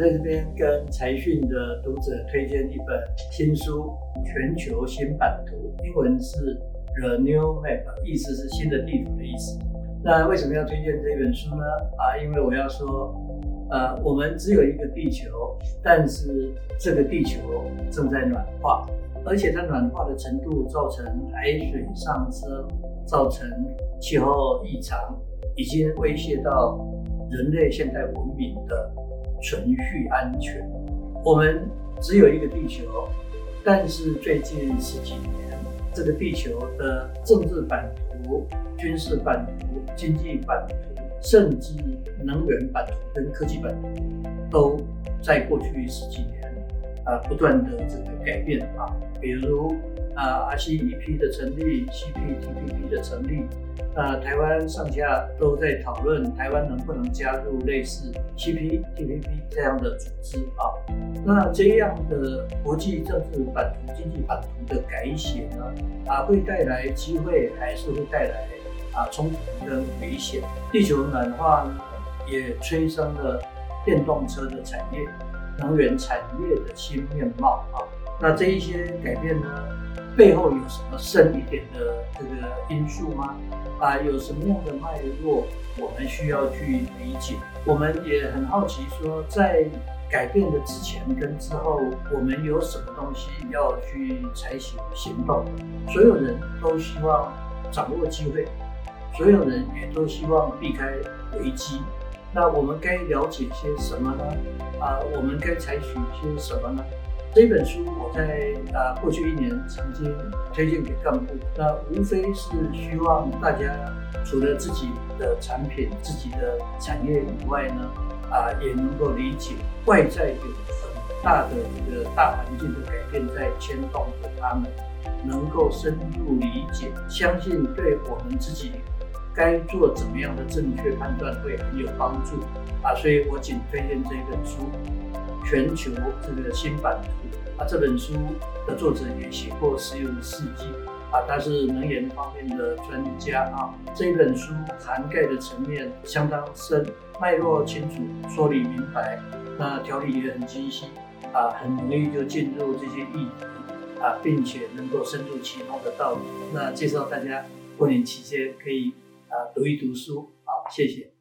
在这边跟财讯的读者推荐一本新书《全球新版图》，英文是 The New Map，意思是新的地图的意思。那为什么要推荐这本书呢？啊，因为我要说，呃，我们只有一个地球，但是这个地球正在暖化。而且它暖化的程度造成海水上升，造成气候异常，已经威胁到人类现代文明的存续安全。我们只有一个地球，但是最近十几年，这个地球的政治版图、军事版图、经济版图，甚至能源版图跟科技版图，都在过去十几年。啊，不断的这个改变啊，比如啊，RCEP 的成立，CPTPP 的成立，啊，台湾上下都在讨论台湾能不能加入类似 CPTPP 这样的组织啊。那这样的国际政治版图、经济版图的改写呢，啊，会带来机会，还是会带来啊冲突跟危险？地球暖化呢，也催生了电动车的产业。能源产业的新面貌啊，那这一些改变呢，背后有什么深一点的这个因素吗？啊，有什么样的脉络，我们需要去理解。我们也很好奇，说在改变的之前跟之后，我们有什么东西要去采取行动？所有人都希望掌握机会，所有人也都希望避开危机。那我们该了解些什么呢？啊，我们该采取些什么呢？这本书我在啊过去一年曾经推荐给干部，那无非是希望大家除了自己的产品、自己的产业以外呢，啊也能够理解外在有很大的这个大环境的改变在牵动着他们，能够深入理解，相信对我们自己。该做怎么样的正确判断会很有帮助啊，所以我仅推荐这本书《全球这个新版图》啊。这本书的作者也写过石油世纪啊，他是能源方面的专家啊。这本书涵盖的层面相当深，脉络清楚，说理明白，那条理也很清晰啊，很容易就进入这些议题啊，并且能够深入其中的道理。那介绍大家过年期间可以。啊，读一读书，好，谢谢。